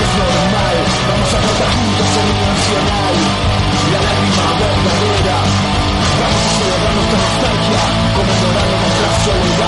es normal Vamos a cantar juntos en un nacional. La lágrima verdadera. Vamos a celebrar nuestra nostalgia Conmemorando nuestra soledad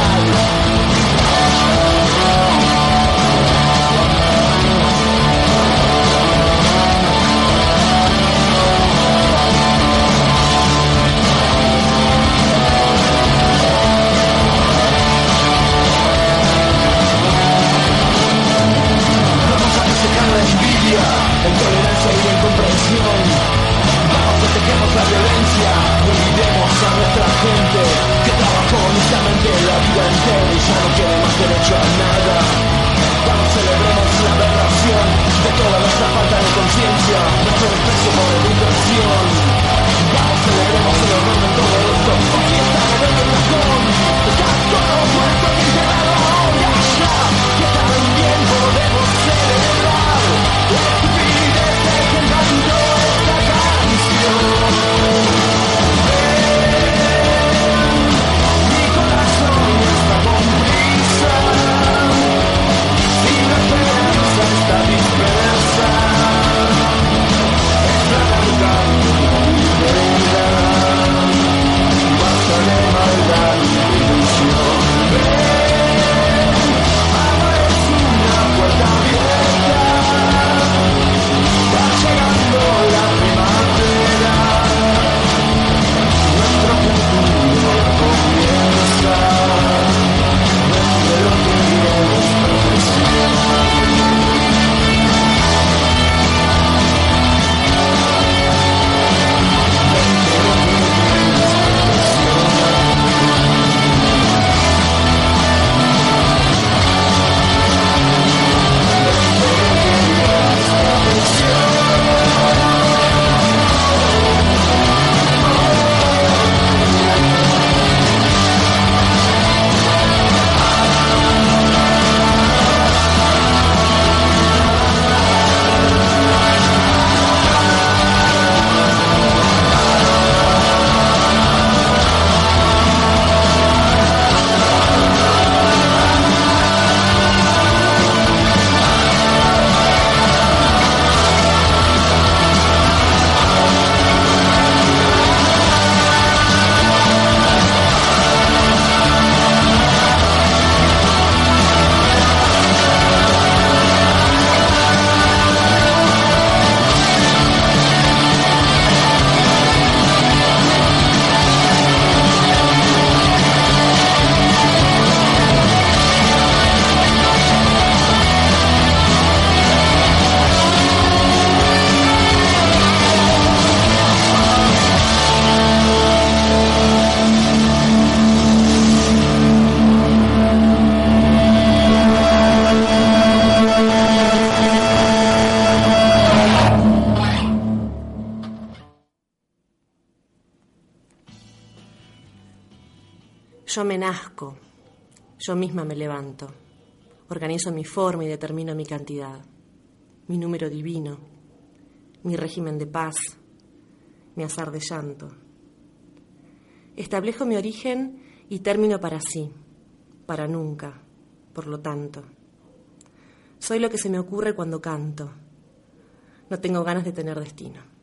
me levanto, organizo mi forma y determino mi cantidad, mi número divino, mi régimen de paz, mi azar de llanto. Establezco mi origen y término para sí, para nunca, por lo tanto. Soy lo que se me ocurre cuando canto. No tengo ganas de tener destino.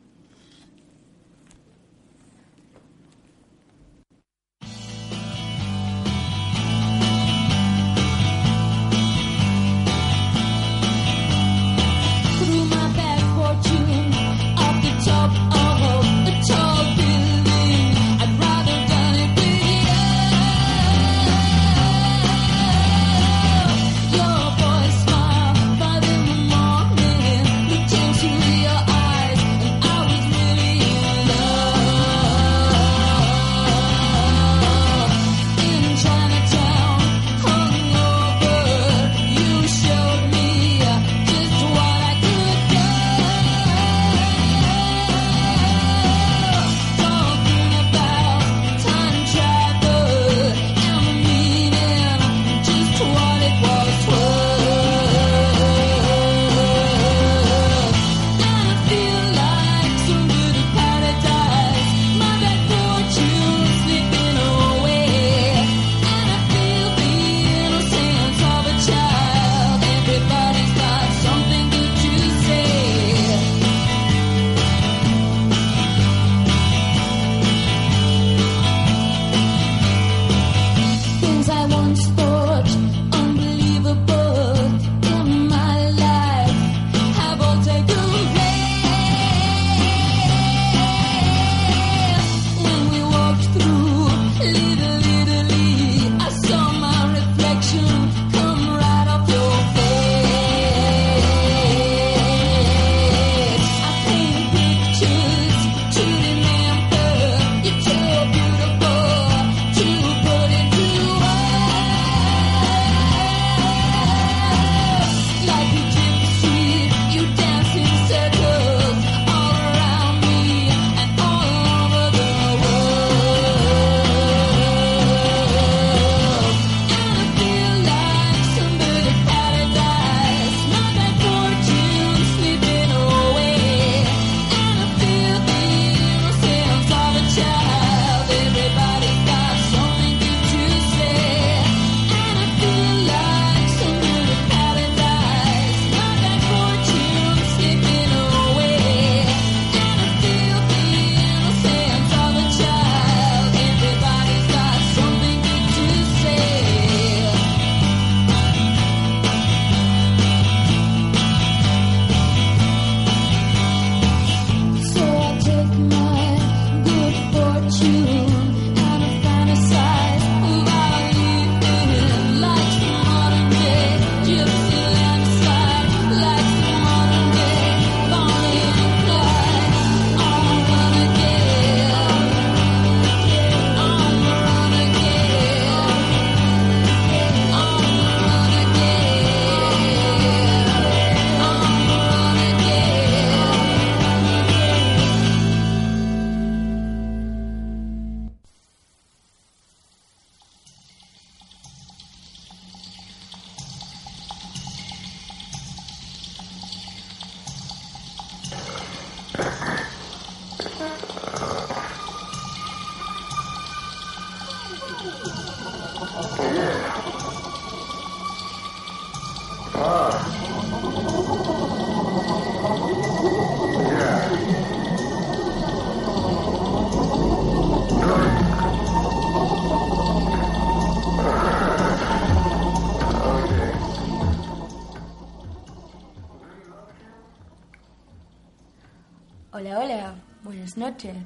Noches.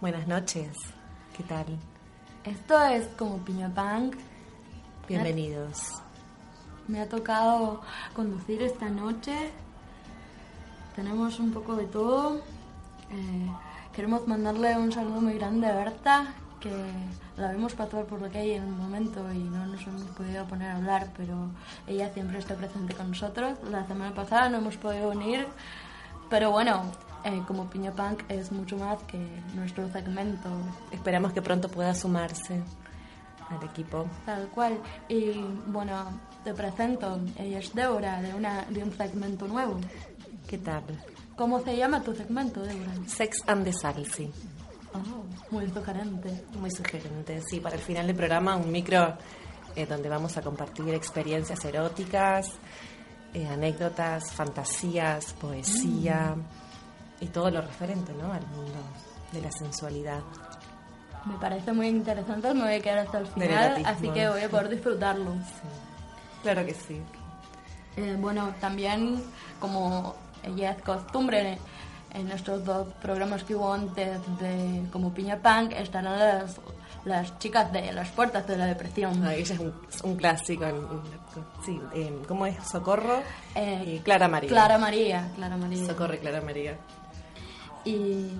Buenas noches. ¿Qué tal? Esto es como Piña Punk. Bienvenidos. Me ha tocado conducir esta noche. Tenemos un poco de todo. Eh, queremos mandarle un saludo muy grande a Berta, que la vimos pasar por la calle en un momento y no nos hemos podido poner a hablar, pero ella siempre está presente con nosotros. La semana pasada no hemos podido unir, pero bueno, eh, como Piña Punk es mucho más que nuestro segmento. Esperamos que pronto pueda sumarse. al equipo. Tal cual. Y bueno, te presento, ella es Débora, de, una, de un segmento nuevo. ¿Qué tal? ¿Cómo se llama tu segmento, Débora? Sex and the Salsi. Oh, muy sugerente. Muy sugerente, sí. Para el final del programa, un micro eh, donde vamos a compartir experiencias eróticas, eh, anécdotas, fantasías, poesía y todo lo referente ¿no? al mundo de la sensualidad. Me parece muy interesante, me voy a quedar hasta el final, así que voy a poder disfrutarlo. Claro que sí. Eh, bueno, también como ya es costumbre en estos dos programas que hubo antes de como Piña Punk estarán las, las chicas de las puertas de la depresión. No, ella es un, clásico. sí, eh, ¿Cómo es? Socorro Eh, y Clara María. Clara María, Clara María. Socorro y Clara María. Y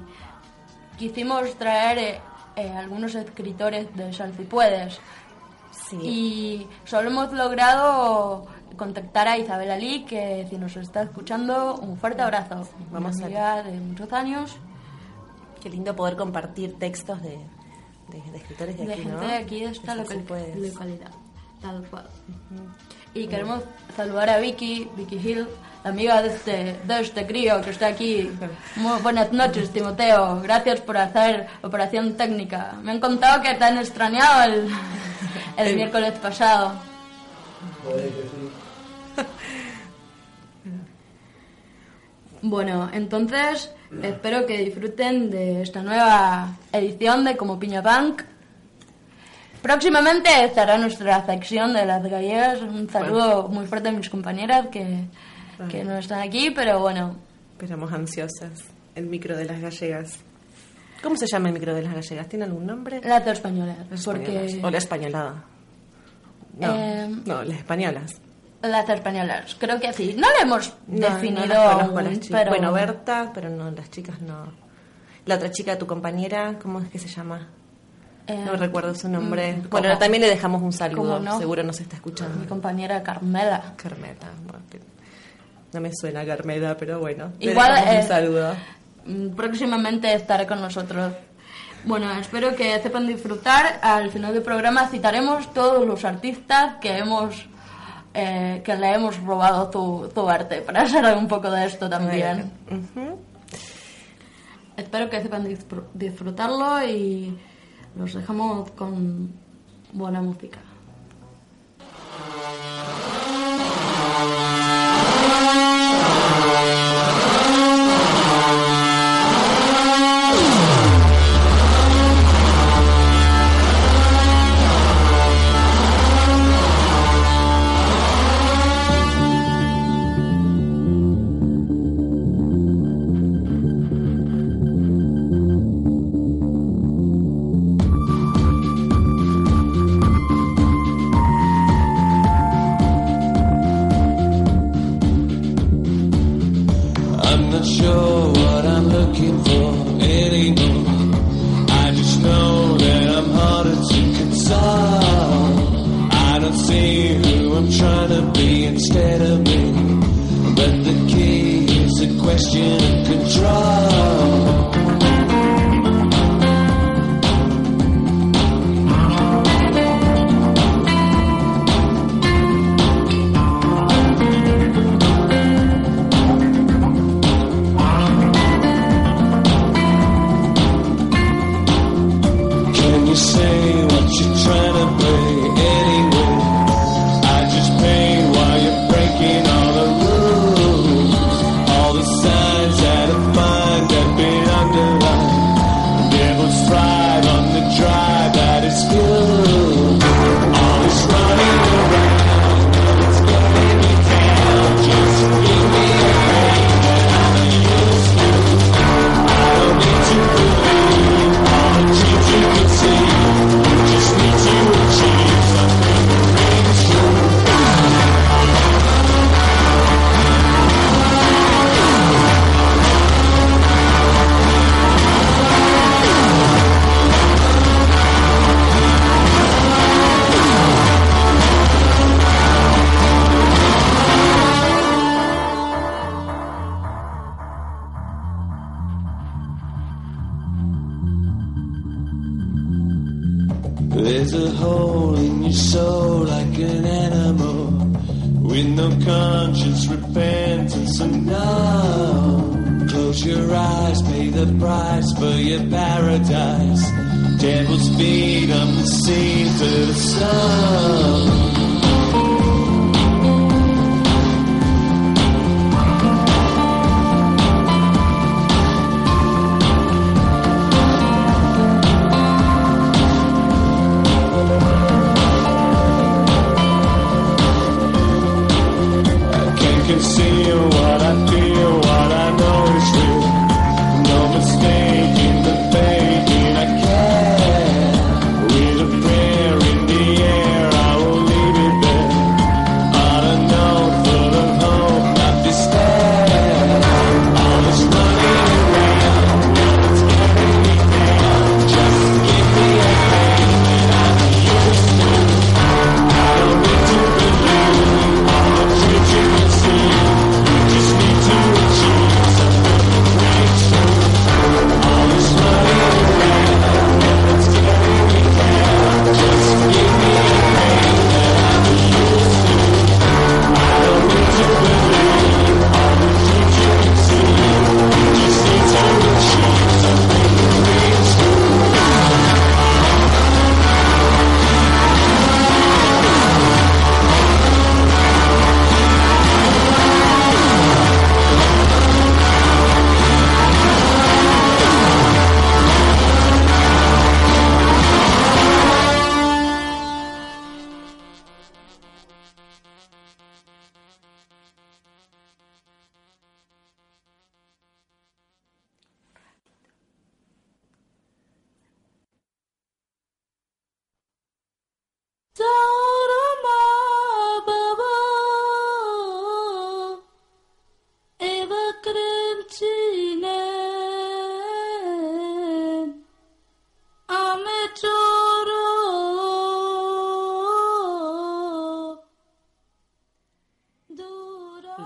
quisimos traer eh, eh, algunos escritores de Sal si puedes. Sí. Y solo hemos logrado contactar a Isabel Ali, que si nos está escuchando, un fuerte abrazo. Vamos Una a- amiga de muchos años, Qué lindo poder compartir textos de, de- de escritores de, de aquí, gente ¿no? de aquí, de esta local- localidad. Tal cual. Y queremos saludar a Vicky, Vicky Hill, amiga de este, de este crío que está aquí. Muy buenas noches, Timoteo. Gracias por hacer operación técnica. Me han contado que te han extrañado el, el miércoles pasado. Bueno, entonces espero que disfruten de esta nueva edición de Como Piña Punk. Próximamente estará nuestra sección de las gallegas. Un saludo muy fuerte a mis compañeras que, que no están aquí, pero bueno, Esperamos ansiosas. El micro de las gallegas. ¿Cómo se llama el micro de las gallegas? ¿Tiene algún nombre? las dos españolas. Las Porque. O la españolada. No, Eh, no, las españolas. las españolas, creo que sí. No lo hemos No, no definido las las aún, chicas. pero Bueno, Berta, pero no, las chicas no. La otra chica, tu compañera, ¿cómo es que se llama? eh, No recuerdo su nombre. mm, bueno, ¿cómo? también le dejamos un saludo. ¿Cómo no? Seguro nos está mi escuchando. compañera Carmela. Carmela. bueno, no me suena Carmela, pero bueno. Igual, dejamos eh, un saludo. Mm, Próximamente estará con nosotros. Bueno, espero que sepan disfrutar. Al final del programa citaremos todos los artistas que hemos eh, que le hemos robado tu, tu arte para hacer un poco de esto también. Espero que sepan disfr- disfrutarlo y los dejamos con buena música. I'm not sure what I'm looking for anymore. I just know that I'm harder to console. I don't see who I'm trying to be instead of me. But the key is a question of control.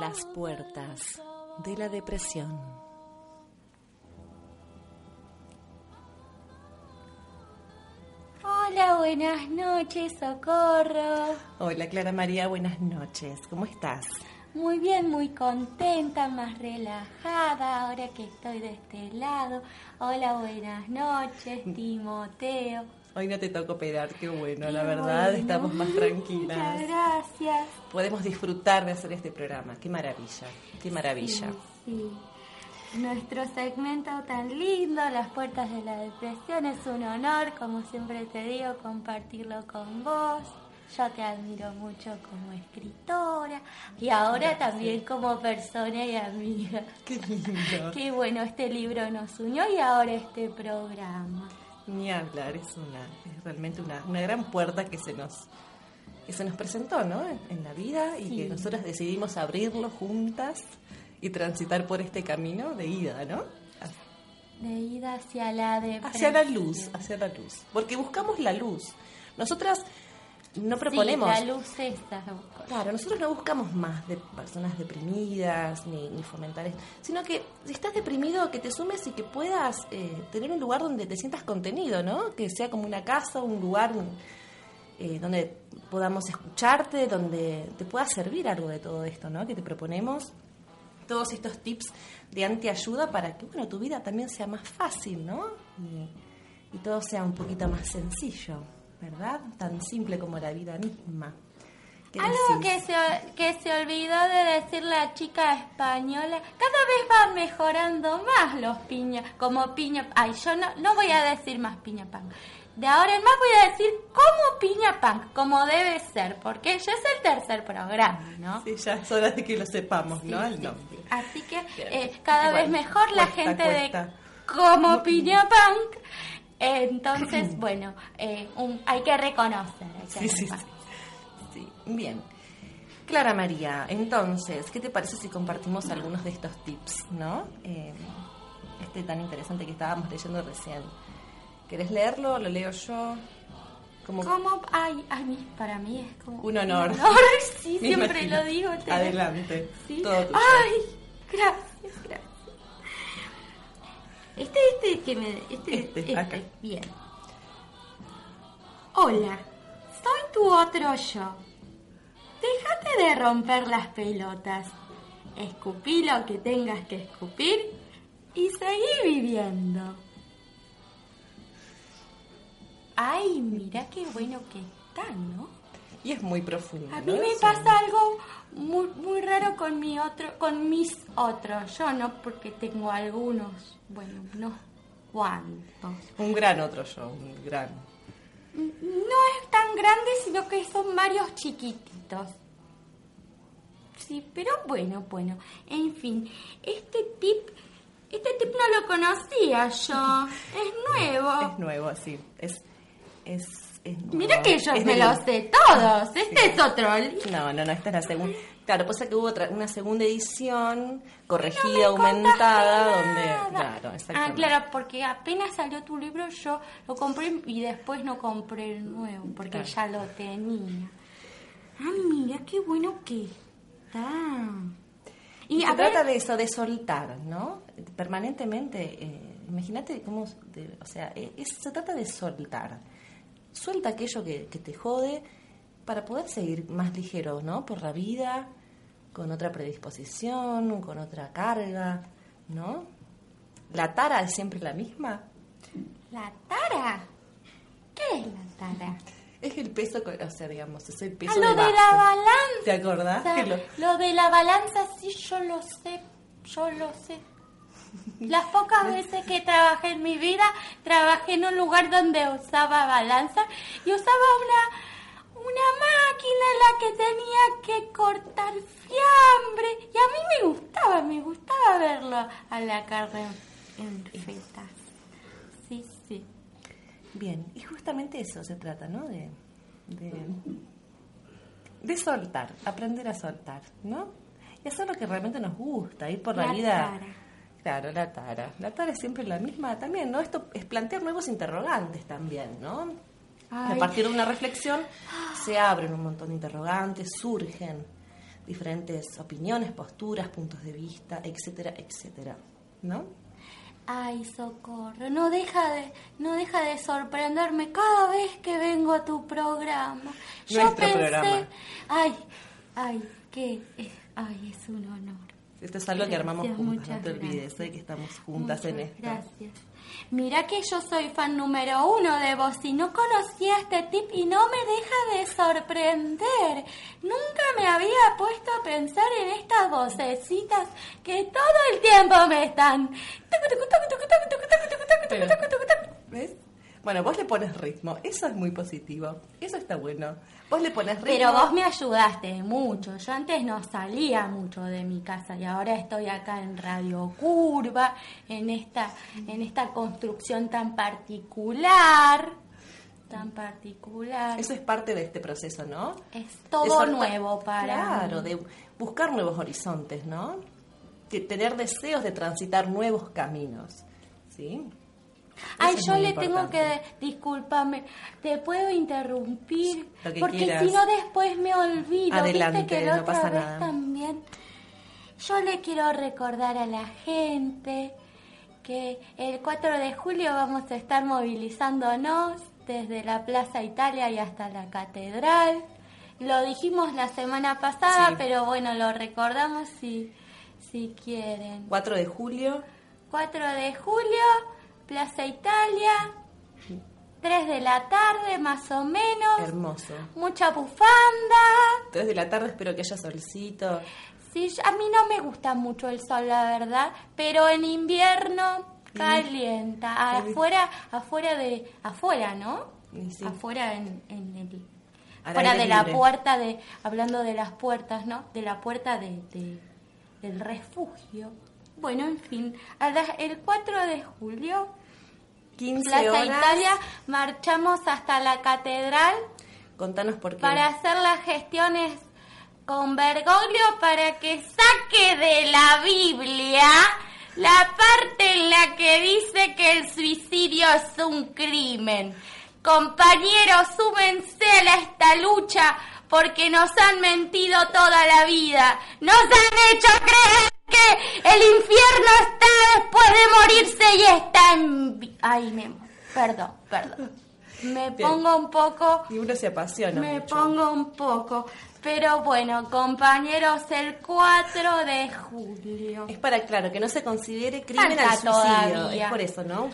Las puertas de la depresión. Hola, buenas noches, socorro. Hola Clara María, buenas noches. ¿Cómo estás? Muy bien, muy contenta, más relajada ahora que estoy de este lado. Hola, buenas noches, Timoteo. Hoy no te tocó operar, qué bueno, la verdad, bueno. estamos más tranquilas. Muchas gracias. Podemos disfrutar de hacer este programa. Qué maravilla, qué maravilla. Sí, sí. Nuestro segmento tan lindo, Las Puertas de la Depresión, es un honor, como siempre te digo, compartirlo con vos. Yo te admiro mucho como escritora y ahora también como persona y amiga. Qué lindo. Qué bueno, este libro nos unió y ahora este programa. Ni hablar, es una, es realmente una, una gran puerta que se nos que se nos presentó, ¿no? En, en la vida y Sí. que nosotras decidimos abrirlo juntas y transitar por este camino de ida, ¿no? De ida hacia la depresión. Hacia la luz, hacia la luz. Porque buscamos la luz. Nosotras no proponemos. Sí, la luz esa. Claro, nosotros no buscamos más de personas deprimidas ni, ni fomentar esto, sino que si estás deprimido, que te sumes y que puedas eh, tener un lugar donde te sientas contenido, ¿no? Que sea como una casa, un lugar eh, donde podamos escucharte, donde te pueda servir algo de todo esto, ¿no? Que te proponemos todos estos tips de antiayuda para que, bueno, tu vida también sea más fácil, ¿no? Y, y todo sea un poquito más sencillo, ¿verdad? Tan simple como la vida misma. ¿Qué Algo que se, que se olvidó de decir la chica española, cada vez van mejorando más los piña, como piña, ay, yo no, no voy a decir más piña pan. De ahora en más voy a decir como piña pan, como debe ser, porque ya es el tercer programa, ¿no? Sí, ya es hora de que lo sepamos, ¿no? El sí, nombre. sí. Así que eh, cada Bueno, vez mejor la cuesta, gente cuesta. de como piña punk. Entonces, bueno, eh, un- hay que reconocer. hay que Sí, sí, sí. Sí, bien. Clara María, entonces, ¿qué te parece si compartimos algunos de estos tips, no? Eh, este tan interesante que estábamos leyendo recién. ¿Querés leerlo? ¿Lo leo yo? Como Como, ay, a mí, para mí es como Un honor. sí, Me siempre imagino. lo digo. te- Adelante. ¿Sí? Todo tuyo. Ay, gracias, gracias. Este, este, que me, este, Este, este, acá. bien. Hola, soy tu otro yo. Déjate de romper las pelotas. Escupí lo que tengas que escupir y seguí viviendo. Ay, mira qué bueno que está, ¿no? Y es muy profundo. A mí me pasa algo muy, muy raro con mi otro, con mis otros. Yo no, porque tengo algunos, bueno, unos cuantos. un, un gran otro yo, un gran. No es tan grande, sino que son varios chiquititos. Sí, pero bueno, bueno. En fin, este tip, este tip no lo conocía yo. Es nuevo. Es nuevo, sí. Es. Es. Es. Mira que yo Es me los sé todos. Este Sí. es otro. No, no, no, esta es la segunda. Claro, pasa que hubo otra, una segunda edición corregida, No aumentada, donde. Claro, Ah, claro, porque apenas salió tu libro yo lo compré y después no compré el nuevo porque Claro. ya lo tenía. Ah, mira qué bueno que está. Y Y se ver, trata de eso, de soltar, ¿no? Permanentemente, eh, imagínate cómo, de- o sea, es- se trata de soltar. Suelta aquello que, que te jode para poder seguir más ligero, ¿no? Por la vida, con otra predisposición, con otra carga, ¿no? ¿La tara es siempre la misma? la tara. ¿Qué es la tara? Es el peso, o sea, digamos, es el peso Ah, lo de base. la balanza. ¿Te acordás? Lo- Lo de la balanza, sí, yo lo sé, yo lo sé. Las pocas veces que trabajé en mi vida, trabajé en un lugar donde usaba balanza y usaba una, una máquina en la que tenía que cortar fiambre. Y a mí me gustaba, me gustaba verlo a la carne en fetas. Sí, sí. Bien, y justamente eso se trata, ¿no? De, de, de soltar, aprender a soltar, ¿no? Y hacer lo que realmente nos gusta, ir por la, La vida. Claro, la tara. La tara es siempre la misma también, ¿no? Esto es plantear nuevos interrogantes también, ¿no? Ay. A partir de una reflexión se abren un montón de interrogantes, surgen diferentes opiniones, posturas, puntos de vista, etcétera, etcétera, ¿no? Ay, socorro, no deja de, no deja de sorprenderme cada vez que vengo a tu programa. Yo Nuestro pensé, programa. ay, ay, que, eh, ay, es un honor. Esto es algo que armamos juntas, no te olvides. ¿eh? que estamos juntas en esto. Gracias. Mira que yo soy fan número uno de vos y no conocía este tip y no me deja de sorprender. Nunca me había puesto a pensar en estas vocecitas que todo el tiempo me están... ¿Ves? Bueno, vos le pones ritmo, eso es muy positivo, eso está bueno. Vos le pones ritmo. Pero vos me ayudaste mucho. Yo antes no salía mucho de mi casa y ahora estoy acá en Radio Curva, en esta, en esta construcción tan particular, tan particular. Eso es parte de este proceso, ¿no? Es todo nuevo para Claro, de buscar nuevos horizontes, ¿no? De tener deseos de transitar nuevos caminos, ¿sí? Ay, yo le tengo que, discúlpame, te puedo interrumpir, porque si no después me olvido. Adelante, Viste que la no otra pasa vez nada. también. Yo le quiero recordar a la gente que el 4 de julio vamos a estar movilizándonos desde la Plaza Italia y hasta la Catedral. Lo dijimos la semana pasada, Sí. pero bueno, lo recordamos si, si quieren. 4 de julio, 4 de julio, Plaza Italia, 3 de la tarde más o menos, hermoso. mucha bufanda. 3 de la tarde espero que haya solcito. Sí, a mí no me gusta mucho el sol, la verdad, pero en invierno calienta. Afuera, afuera de, afuera, ¿no? Sí. Afuera en, en el, fuera de la puerta de, hablando de las puertas, ¿no? De la puerta de, de- del refugio. Bueno, en fin, el 4 de julio 15 Plaza horas. Italia, marchamos hasta la catedral Contanos por qué. para hacer las gestiones con Bergoglio para que saque de la Biblia la parte en la que dice que el suicidio es un crimen. Compañeros, súmense a esta lucha porque nos han mentido toda la vida. Nos han hecho creer que el infierno está después de morirse y está en... Ay, me... Perdón, perdón. me Bien. pongo un poco Y uno se apasiona Me mucho. pongo un poco. Pero bueno, compañeros, el 4 de julio. Es para, claro, que no se considere crimen Falta al suicidio. todavía. Es por eso, ¿no?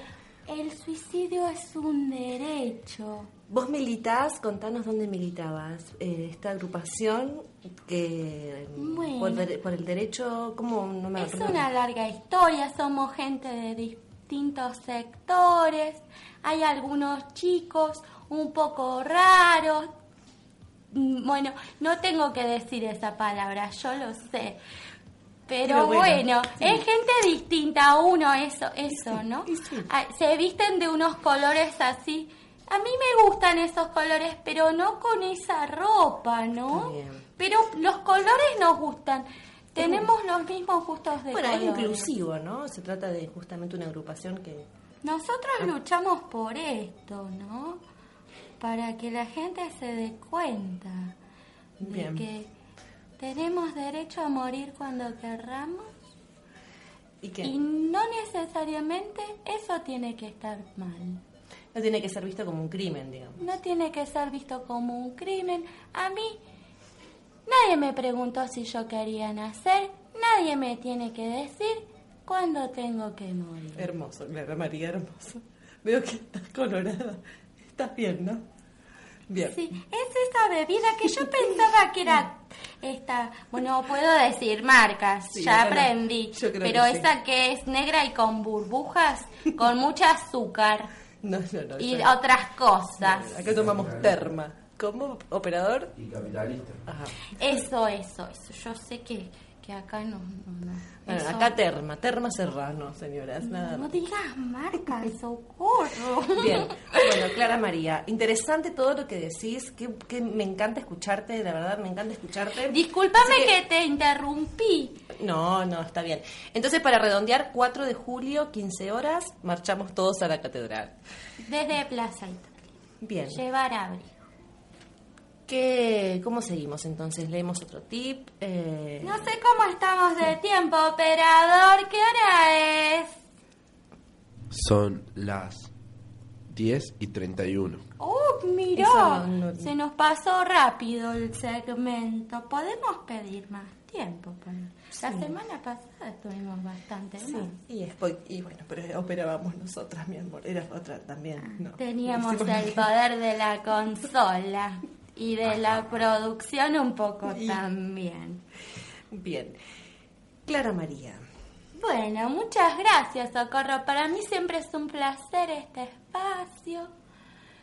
El suicidio es un derecho. Vos militás, contanos dónde militabas. Eh, esta agrupación que Bueno. por, el derecho, ¿cómo no me Es una larga historia, somos gente de distintos sectores. Hay algunos chicos un poco raros. Mm, Bueno, no tengo que decir esa palabra, yo lo sé. Pero, Pero bueno, bueno, sí. es gente distinta a uno, eso, eso, ¿no? Sí. Ah, Se visten de unos colores así. A mí me gustan esos colores, pero no con esa ropa, ¿no? Bien. Pero los colores nos gustan. Tenemos los mismos gustos de Bueno, es inclusivo, ¿no? Se trata de justamente una agrupación que... Nosotros Ah. luchamos por esto, ¿no? Para que la gente se dé cuenta Bien. de que tenemos derecho a morir cuando querramos Y que y no necesariamente eso tiene que estar mal. no tiene que ser visto como un crimen, digamos. No tiene que ser visto como un crimen. A mí nadie me preguntó si yo quería nacer, nadie me tiene que decir cuándo tengo que morir. Hermoso, Clara María, hermoso. Veo que estás colorada. Estás bien, ¿no? Bien. Sí, es esa bebida que yo pensaba que era esta, bueno, puedo decir marcas, Sí, ya aprendí, Yo creo pero que sí. esa que es negra y con burbujas, con mucha azúcar No, no, no. y otras cosas. Acá tomamos terma. ¿Cómo, operador? y capitalista. Ajá. Eso, eso, eso. Yo sé que, que acá no, no, no. Bueno, Eso- acá terma, terma serrano, señoras, nada No más. digas marcas, socorro. Bien, bueno, Clara María, interesante todo lo que decís, que, que me encanta escucharte, la verdad, me encanta escucharte. Discúlpame que te interrumpí. No, no, está bien. Entonces, para redondear, 4 de julio, 15 horas, marchamos todos a la catedral. Desde Plaza Italia. Bien. Llevar abrigo. ¿Qué, ¿Cómo seguimos entonces? ¿Leemos otro tip? Eh, No sé cómo estamos de tiempo, operador. ¿Qué hora es? Son las 10 y 31. ¡Oh, miró! No- Se nos pasó rápido el segmento. ¿Podemos pedir más tiempo? para- La semana pasada estuvimos bastante Sí, más. y, después- y bueno, pero operábamos nosotras, mi amor. Era otra también. No. Ah, Teníamos Hicimos- el poder de la consola y de la producción un poco Y- también. Bien. Clara María. Bueno, muchas gracias, Socorro. Para mí siempre es un placer este espacio.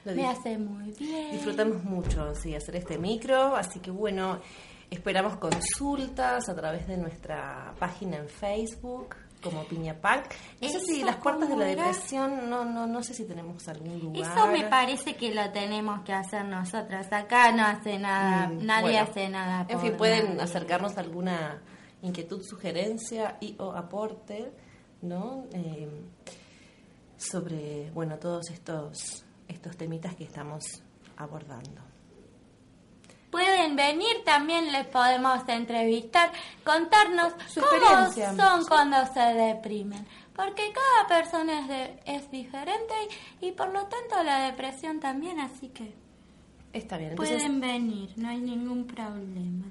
Lo Me hace muy bien. Disfrutamos mucho, sí, hacer este micro, así que bueno, esperamos consultas a través de nuestra página en Facebook como Piña Pack. No sé si ¿Eso las puertas de la depresión, no, no, no sé si tenemos algún lugar. Eso me parece que lo tenemos que hacer nosotras. Acá no hace nada, Mm, nadie bueno. hace nada. En fin, pueden nadie. acercarnos alguna inquietud, sugerencia y o aporte, ¿no? Eh, sobre, bueno, todos estos, estos temitas que estamos abordando. Pueden venir, también les podemos entrevistar, contarnos Su cómo son cuando se deprimen. Porque cada persona es, de- es diferente y, y por lo tanto la depresión también, así que Está bien, entonces pueden venir, no hay ningún problema.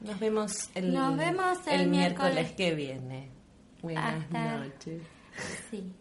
nos vemos el, Nos vemos el miércoles. miércoles. que viene. Buenas Hasta- noches. Sí.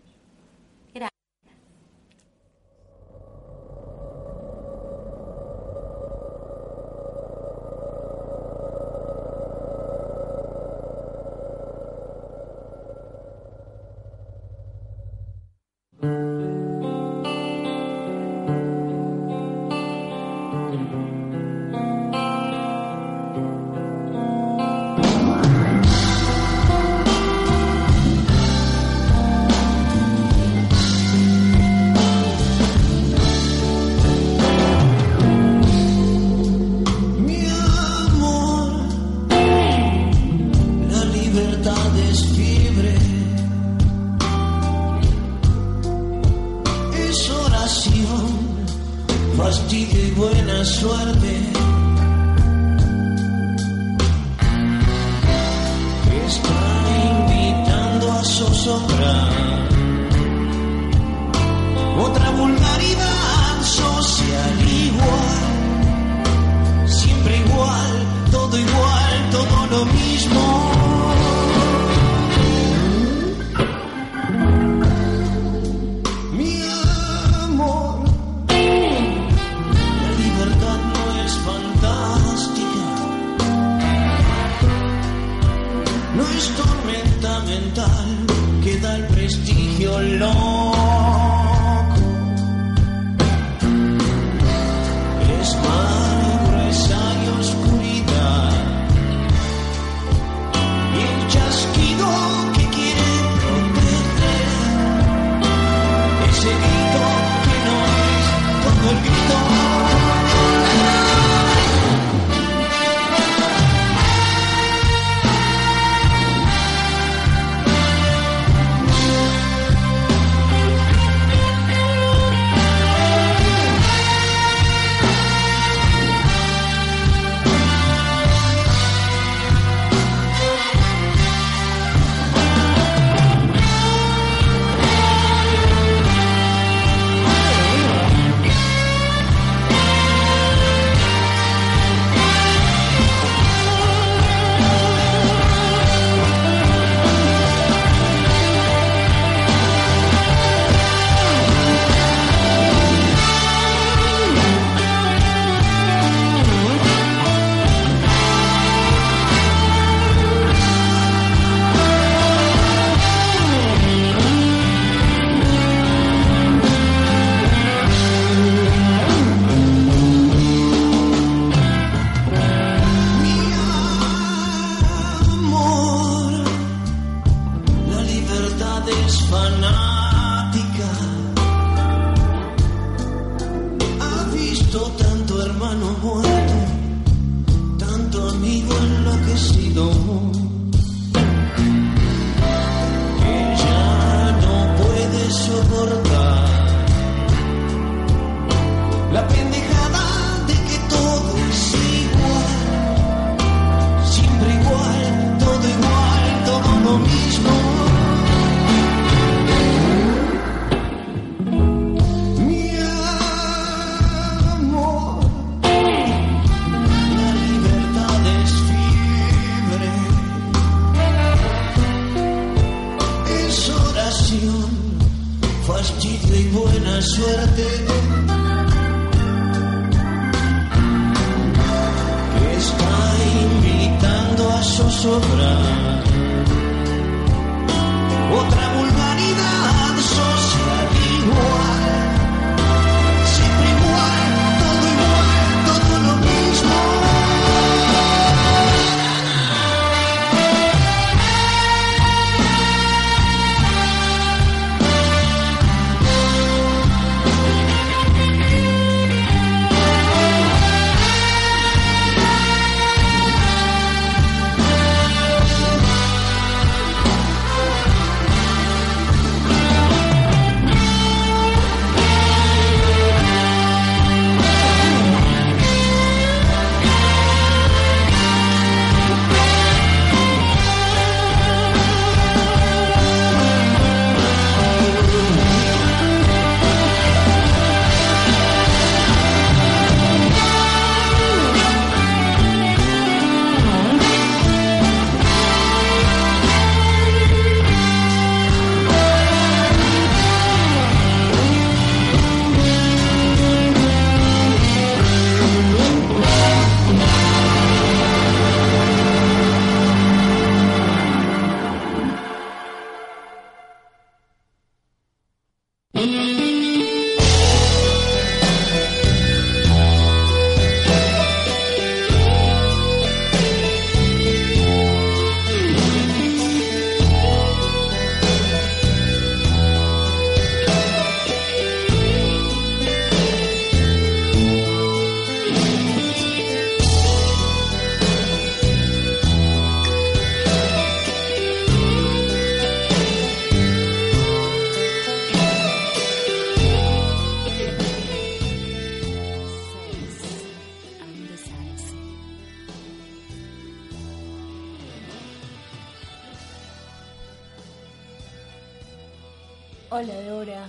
Hola Dora.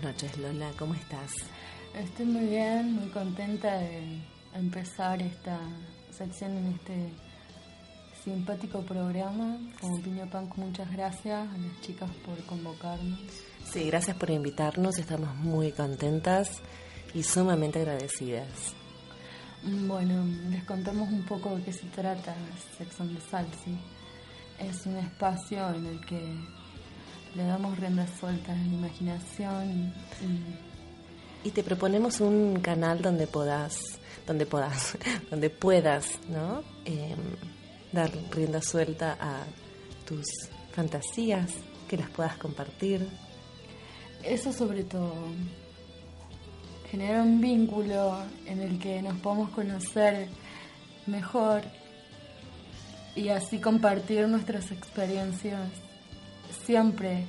noches, Lola. ¿Cómo estás? Estoy muy bien, muy contenta de empezar esta sección en este simpático programa. Como Piña Punk, muchas gracias a las chicas por convocarnos. Sí, gracias por invitarnos. Estamos muy contentas y sumamente agradecidas. Bueno, les contamos un poco de qué se trata on the Salsi. Es un espacio en el que le damos rienda suelta a la imaginación y Y te proponemos un canal donde puedas, donde puedas, donde puedas, ¿no? Em, dar rienda suelta a tus fantasías, que las puedas compartir. Eso sobre todo. Genera un vínculo en el que nos podemos conocer mejor y así compartir nuestras experiencias siempre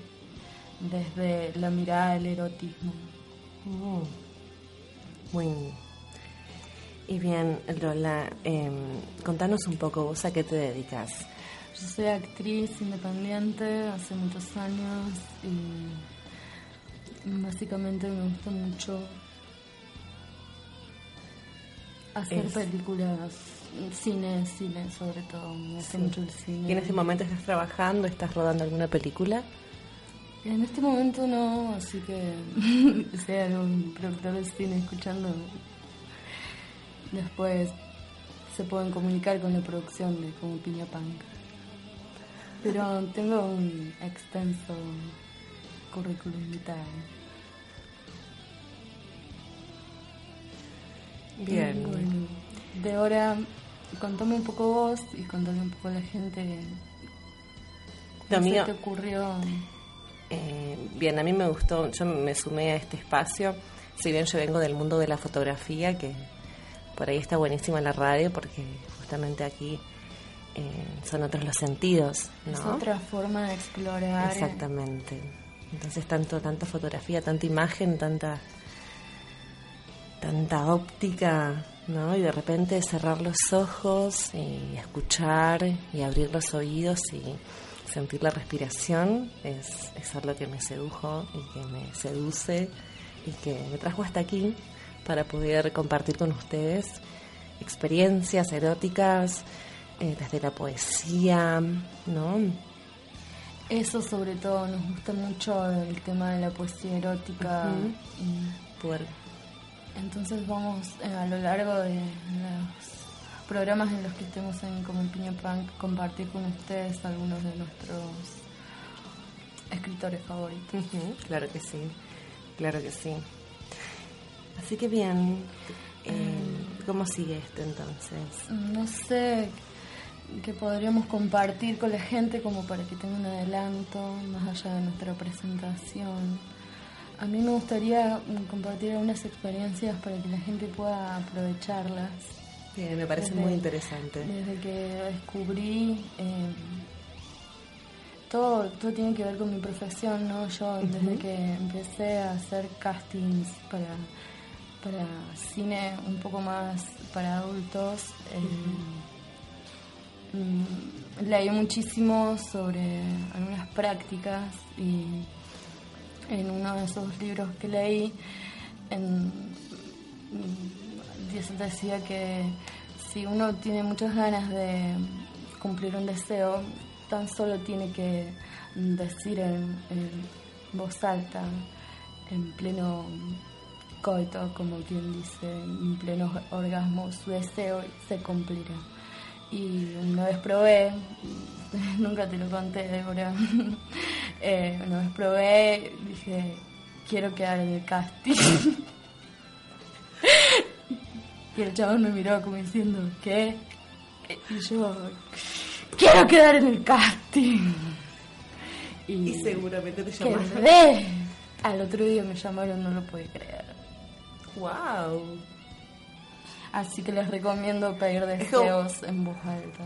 desde la mirada del erotismo. Mm. Muy. Y bien, Lola, em, contanos un poco vos a qué te dedicas. Yo soy actriz independiente hace muchos años y básicamente me gusta mucho hacer Es- películas, cine, cine sobre todo, me gusta mucho el cine. ¿Y en este momento estás trabajando, estás rodando alguna película? En este momento no, así que hay algún productor de cine escuchando, después se pueden comunicar con la producción de Como Piña Punk. Pero tengo un extenso currículum vitae. Bien. Bueno, de ahora, contame un poco vos y contame un poco la gente. ¿Qué se te ocurrió? Eh, bien, a mí me gustó, yo me sumé a este espacio, si bien yo vengo del mundo de la fotografía, que por ahí está buenísima la radio, porque justamente aquí eh, son otros los sentidos, ¿no? Es otra forma de explorar. Exactamente. Entonces tanto tanta fotografía, tanta imagen, tanta tanta óptica, ¿no? Y de repente cerrar los ojos y escuchar y abrir los oídos y sentir la respiración es, es algo que me sedujo y que me seduce y que me trajo hasta aquí para poder compartir con ustedes experiencias eróticas eh, desde la poesía, ¿no? Eso sobre todo, nos gusta mucho el tema de la poesía erótica. Y Poder entonces vamos eh, a lo largo de los programas en los que estemos en Como Piña Punk compartir con ustedes algunos de nuestros escritores favoritos. Claro que sí, claro que sí. Así que bien, eh, ¿cómo sigue esto entonces? No sé qué podríamos compartir con la gente como para que tenga un adelanto más allá de nuestra presentación. A mí me gustaría mm, compartir algunas experiencias para que la gente pueda aprovecharlas. Bien, me parece Desde- muy interesante. Desde que descubrí, eh, todo, todo tiene que ver con mi profesión, ¿no? Yo desde que empecé a hacer castings para, para cine un poco más para adultos, eh, mm, leí muchísimo sobre algunas prácticas y en uno de esos libros que leí, en, mm, decía que si uno tiene muchas ganas de cumplir un deseo, tan solo tiene que decir en, voz alta, en pleno coito, como quien dice, en pleno orgasmo, su deseo se cumplirá. Y una vez probé, nunca te lo conté, Débora, eh, una vez probé, dije, quiero quedar en el casting. y el chabón me miró como diciendo, ¿qué? Y yo, quiero quedar en el casting. Y seguramente te llamaron. quedé. Al otro día me llamaron, no lo pude creer. ¡Wow! Así que les recomiendo pedir deseos en voz alta.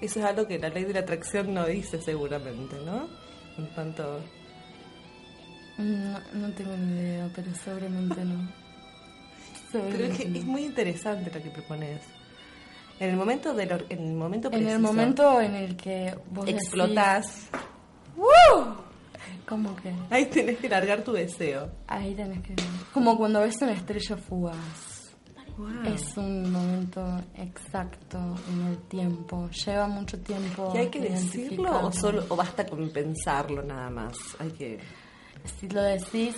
Eso es algo que la ley de la atracción no dice seguramente, ¿no? En cuanto... No, no tengo ni idea, pero seguramente no. Creo Seguramente que no. es muy interesante lo que propones. En el momento del or- en el momento En el preciso, momento en el que vos decís, explotas. ¡Woo! Como que Ahí tenés que largar tu deseo. ahí tenés que... Como cuando ves una estrella fugaz. Wow. Es un momento exacto en el tiempo. Lleva mucho tiempo. ¿Y hay que decirlo o solo o basta con pensarlo nada más? Hay que Si lo decís,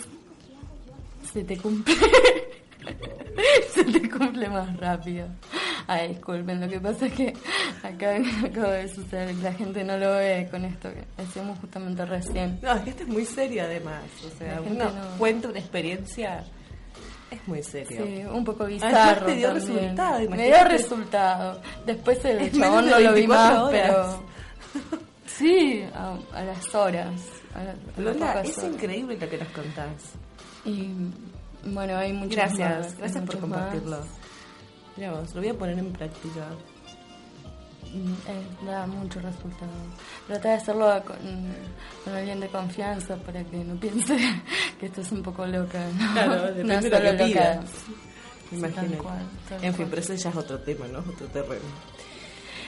se te cumple. se te cumple más rápido. Ay, disculpen, lo que pasa es que acá acaba de suceder, la gente no lo ve con esto que decíamos justamente recién. No, es que esto es muy serio además. O sea, uno no- cuenta una experiencia. Es muy serio. Sí, un poco bizarro. te dio también. resultado, Me dio imagínate. resultado. Después el Es chabón no lo vi 24 más, horas. pero. Sí, a, a las horas. a la- a las Lola, es horas. increíble lo que nos contás. Y bueno, hay muchos Gracias, más, hay gracias por muchos más. compartirlo. Mira vos, lo voy a poner en práctica. Mm, eh, da mucho resultado. Trata de hacerlo con, con alguien de confianza para que no piense que estás un poco loca. ¿no? Claro, depende No de lo que pidas. Imagínate. tal cual, tal en fin, cual. pero ese ya es otro tema, ¿no? Otro terreno.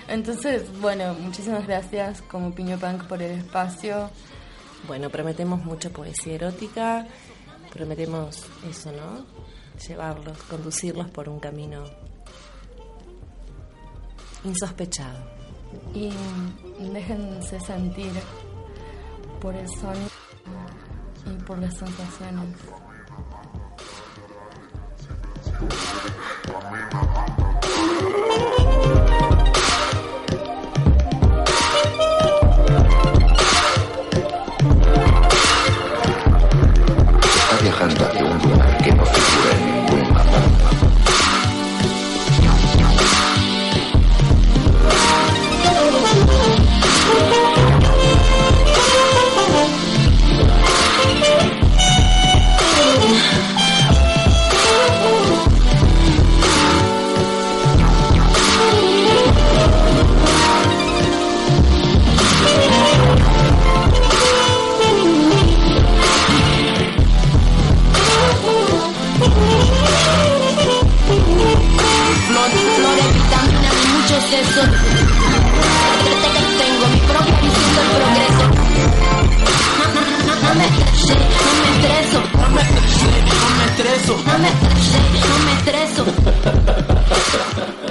Entonces, bueno, muchísimas gracias como Piño Punk por el espacio. Bueno, prometemos mucha poesía erótica, prometemos eso, ¿no? Llevarlos, conducirlos por un camino insospechado. Y déjense sentir por el sonido y por las sensaciones. Sexo. Tengo mi propia visión del progreso. No me estresé, no me estreso. No me estresé, no me estreso. No me estresé, no me estreso.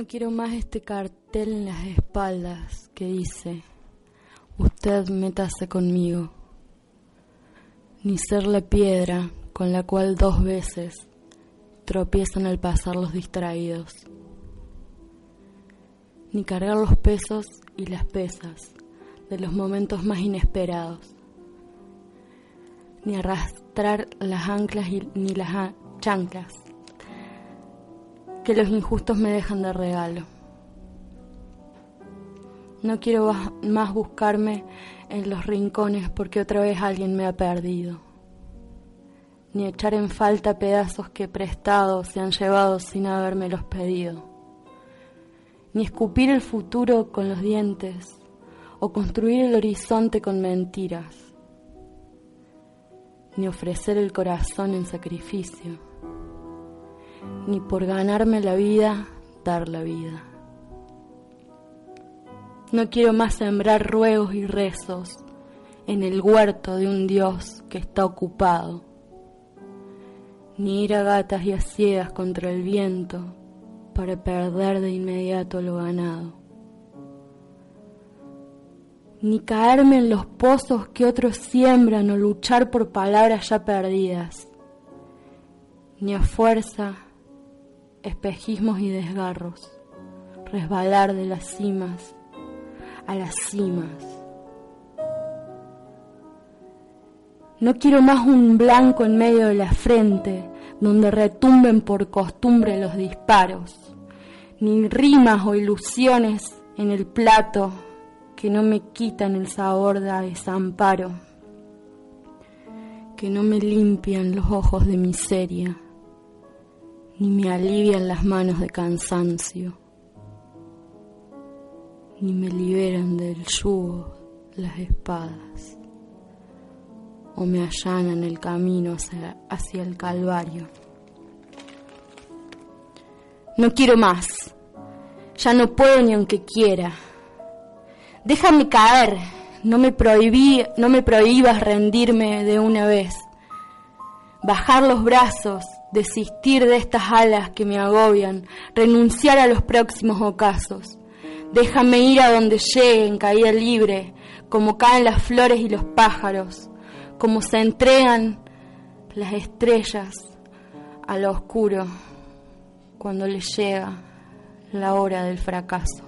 No quiero más este cartel en las espaldas que dice, usted métase conmigo, ni ser la piedra con la cual dos veces tropiezan al pasar los distraídos, ni cargar los pesos y las pesas de los momentos más inesperados, ni arrastrar las anclas ni las chanclas que los injustos me dejan de regalo. No quiero más buscarme en los rincones porque otra vez alguien me ha perdido. Ni echar en falta pedazos que prestados se han llevado sin habérmelos pedido. Ni escupir el futuro con los dientes o construir el horizonte con mentiras. Ni ofrecer el corazón en sacrificio ni por ganarme la vida dar la vida. No quiero más sembrar ruegos y rezos en el huerto de un Dios que está ocupado, ni ir a gatas y a ciegas contra el viento para perder de inmediato lo ganado, ni caerme en los pozos que otros siembran o luchar por palabras ya perdidas, ni a fuerza espejismos y desgarros, resbalar de las cimas a las cimas. No quiero más un blanco en medio de la frente donde retumben por costumbre los disparos, ni rimas o ilusiones en el plato que no me quitan el sabor de desamparo, que no me limpian los ojos de miseria ni me alivian las manos de cansancio, ni me liberan del yugo las espadas, o me allanan el camino hacia, el Calvario. No quiero más, ya no puedo ni aunque quiera. Déjame caer, no me prohibí, no me prohíbas rendirme de una vez. Bajar los brazos, desistir de estas alas que me agobian, renunciar a los próximos ocasos. Déjame ir a donde llegue en caída libre, como caen las flores y los pájaros, como se entregan las estrellas a lo oscuro cuando les llega la hora del fracaso.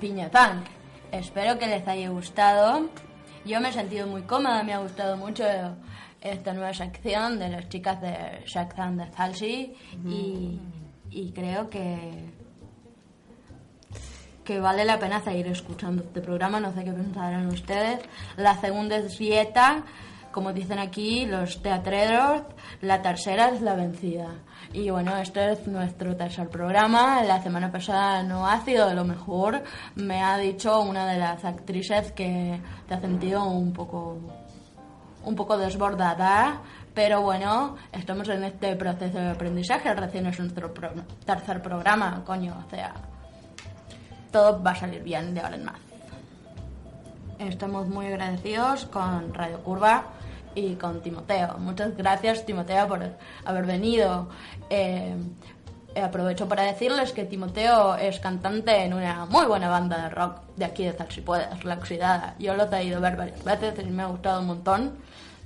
Piña Punk. Espero que les haya gustado. Yo me he sentido muy cómoda, me ha gustado mucho esta nueva sección de las chicas de Shakzan de Falsi y, creo que que vale la pena seguir escuchando este programa, no sé qué pensarán ustedes. La segunda es dieta, como dicen aquí los teatreros, la tercera es la vencida. Y bueno, este es nuestro tercer programa. La semana pasada no ha sido lo mejor. Me ha dicho una de las actrices que te ha sentido un poco un poco desbordada, pero bueno, estamos en este proceso de aprendizaje, recién es nuestro tercer programa, coño, o sea, todo va a salir bien de ahora en más. Estamos muy agradecidos con Radio Curva y con Timoteo. Muchas gracias, Timoteo, por haber venido. Eh, aprovecho para decirles que Timoteo es cantante en una muy buena banda de rock de aquí de Tal Si Puedes, La Oxidada. Yo los he ido a ver varias veces y me ha gustado un montón.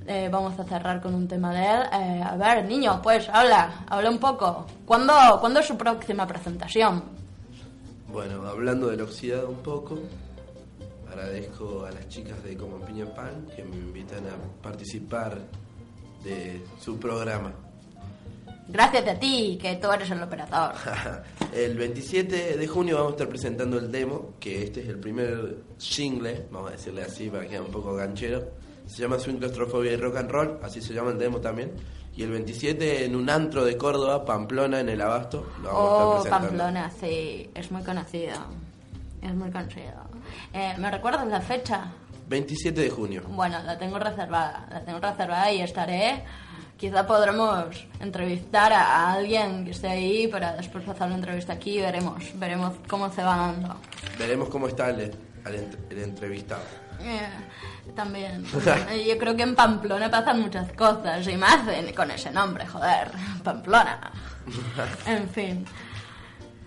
Eh, vamos a cerrar con un tema de él. Eh, a ver, niño, pues habla, habla un poco. ¿Cuándo, ¿Cuándo es su próxima presentación? Bueno, hablando del oxidado un poco, agradezco a las chicas de Como Piña Pan que me invitan a participar de su programa. Gracias a ti, que tú eres el operador. el 27 de junio vamos a estar presentando el demo, que este es el primer single, vamos a decirle así para que quede un poco ganchero. Se llama Swing Claustrofobia y Rock and Roll, así se llama el demo también. Y el 27 en un antro de Córdoba, Pamplona, en el Abasto, lo vamos Oh, a estar presentando. Pamplona, sí, es muy conocido. Es muy conocido. Eh, ¿Me recuerdas la fecha? 27 de junio. Bueno, la tengo reservada, la tengo reservada y estaré. Quizá podremos entrevistar a, alguien que esté ahí para después hacer una entrevista aquí y veremos, veremos cómo se va dando. Veremos cómo está el, el el entrevistado. Eh, también. Yo creo que en Pamplona pasan muchas cosas y más con ese nombre, joder. Pamplona. En fin.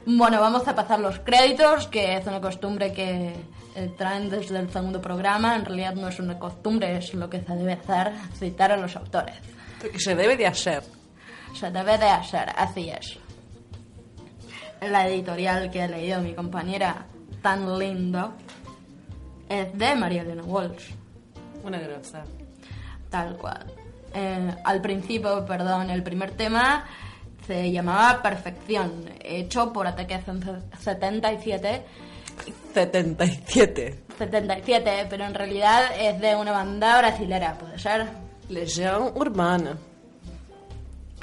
Bueno, vamos a pasar los créditos, que es una costumbre que eh, traen desde el segundo programa. En realidad no es una costumbre, es lo que se debe hacer, citar a los autores. Se debe de hacer. Se debe de hacer, así es. La editorial que ha leído mi compañera tan lindo es de María Elena Walsh. Una grosa. Tal cual. Eh, al principio, perdón, el primer tema se llamaba Perfección, hecho por Ataque 77, 77. 77, pero en realidad es de una banda brasilera, ¿puede ser? Legión Urbana.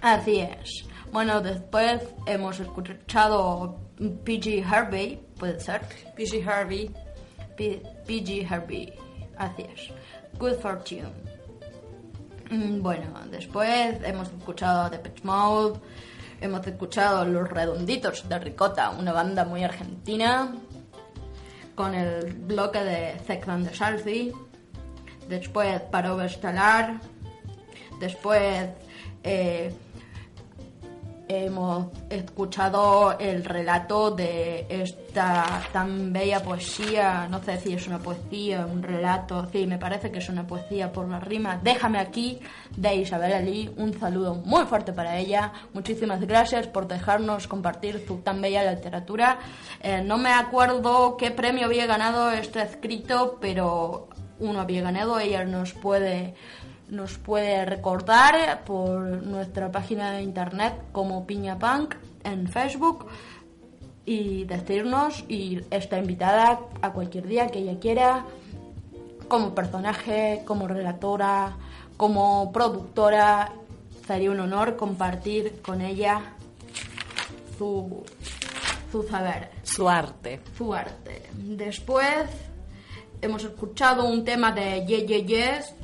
Así es. Bueno, después hemos escuchado PG Harvey, ¿puede ser? PG Harvey. PG Harvey, así es. Good Fortune. Mm, Bueno, después hemos escuchado Depeche Mode, hemos escuchado Los Redonditos de Ricota, una banda muy argentina, con el bloque de and the Salty. Después Parova Estelar. Después eh, hemos escuchado el relato de esta tan bella poesía, no sé si es una poesía, un relato, sí, me parece que es una poesía por la rima, Déjame aquí, de Isabel Ali, un saludo muy fuerte para ella, muchísimas gracias por dejarnos compartir su tan bella literatura. Eh, no me acuerdo qué premio había ganado este escrito, pero uno había ganado, ella nos puede nos puede recordar por nuestra página de internet como Piña Punk en Facebook y decirnos y está invitada a cualquier día que ella quiera como personaje, como relatora, como productora. Sería un honor compartir con ella su, su saber, Su arte. su arte. Después hemos escuchado un tema de Ye Ye Yes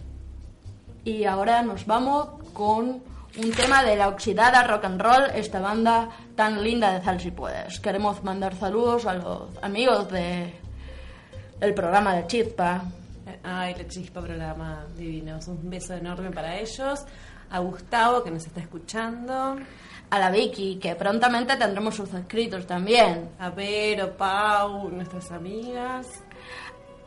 y ahora nos vamos con un tema de la oxidada rock and roll, esta banda tan linda de Sal si puedes. Queremos mandar saludos a los amigos de el programa de Chispa, Ay, la chispa programa divinos. Un beso enorme para ellos. A Gustavo, que nos está escuchando. a la Vicky, que prontamente tendremos sus escritos también, A Vero, Pau, nuestras amigas.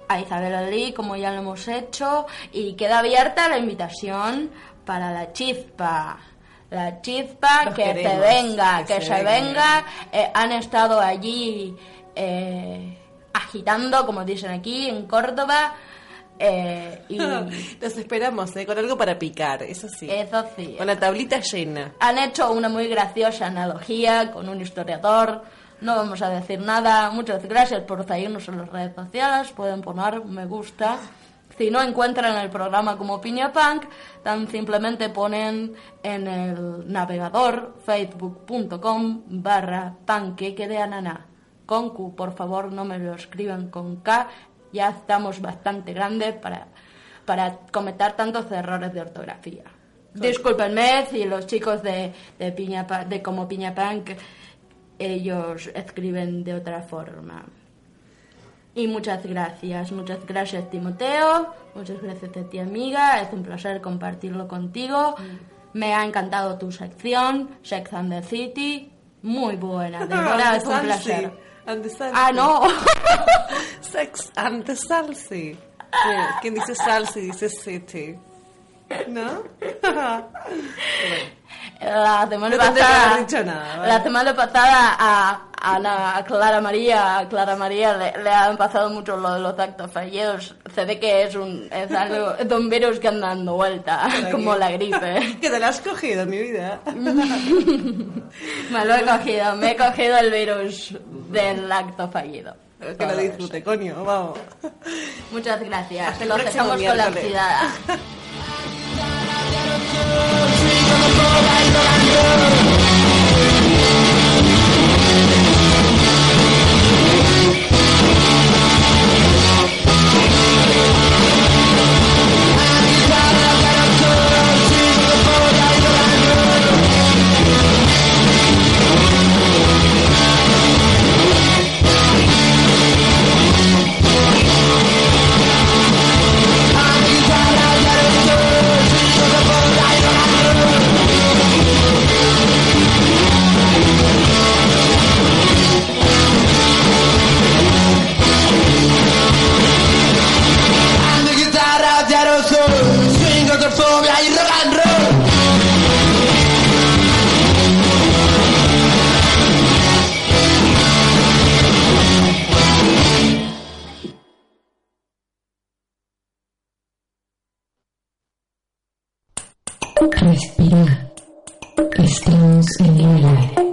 A Isabel Ali, como ya lo hemos hecho, y queda abierta la invitación para la chispa. La chispa, que se queremos, venga, que que, se se, venga. venga. Eh, han estado allí eh, agitando, como dicen aquí, en Córdoba. eh, y Los esperamos, ¿eh? Con algo para picar, eso sí. eso sí. Con la tablita llena. Han hecho una muy graciosa analogía con un historiador. No vamos a decir nada. Muchas gracias por seguirnos en las redes sociales. Pueden poner me gusta. Si no encuentran el programa como Piña Punk, tan simplemente ponen en el navegador facebook.com barra panqueque de ananá. Con Q, por favor, no me lo escriban con K. Ya estamos bastante grandes para, para cometer tantos errores de ortografía. Discúlpenme si los chicos de, de, Piña, de como Piña Punk ellos escriben de otra forma. Y muchas gracias, muchas gracias Timoteo, muchas gracias a ti amiga, es un placer compartirlo contigo. Me ha encantado tu sección, Sex and the City, muy buena, de verdad es un placer. And the. Ah, no, Sex and the salsi. ¿Quién dice salsi dice city? ¿No? la semana No pasada, haber dicho nada, vale. la semana pasada a, a, Clara María, a Clara María le, le han pasado mucho lo de los actos fallidos. Se ve que es un, es algo, es un virus que anda dando vuelta, como la gripe. que te la has cogido, mi vida. Me lo he cogido, me he cogido el virus del acto fallido. que lo disfrute, coño, vamos. Muchas gracias. Hasta Los dejamos con la miércoles. oxidada. Ando Respira. Estamos en el aire.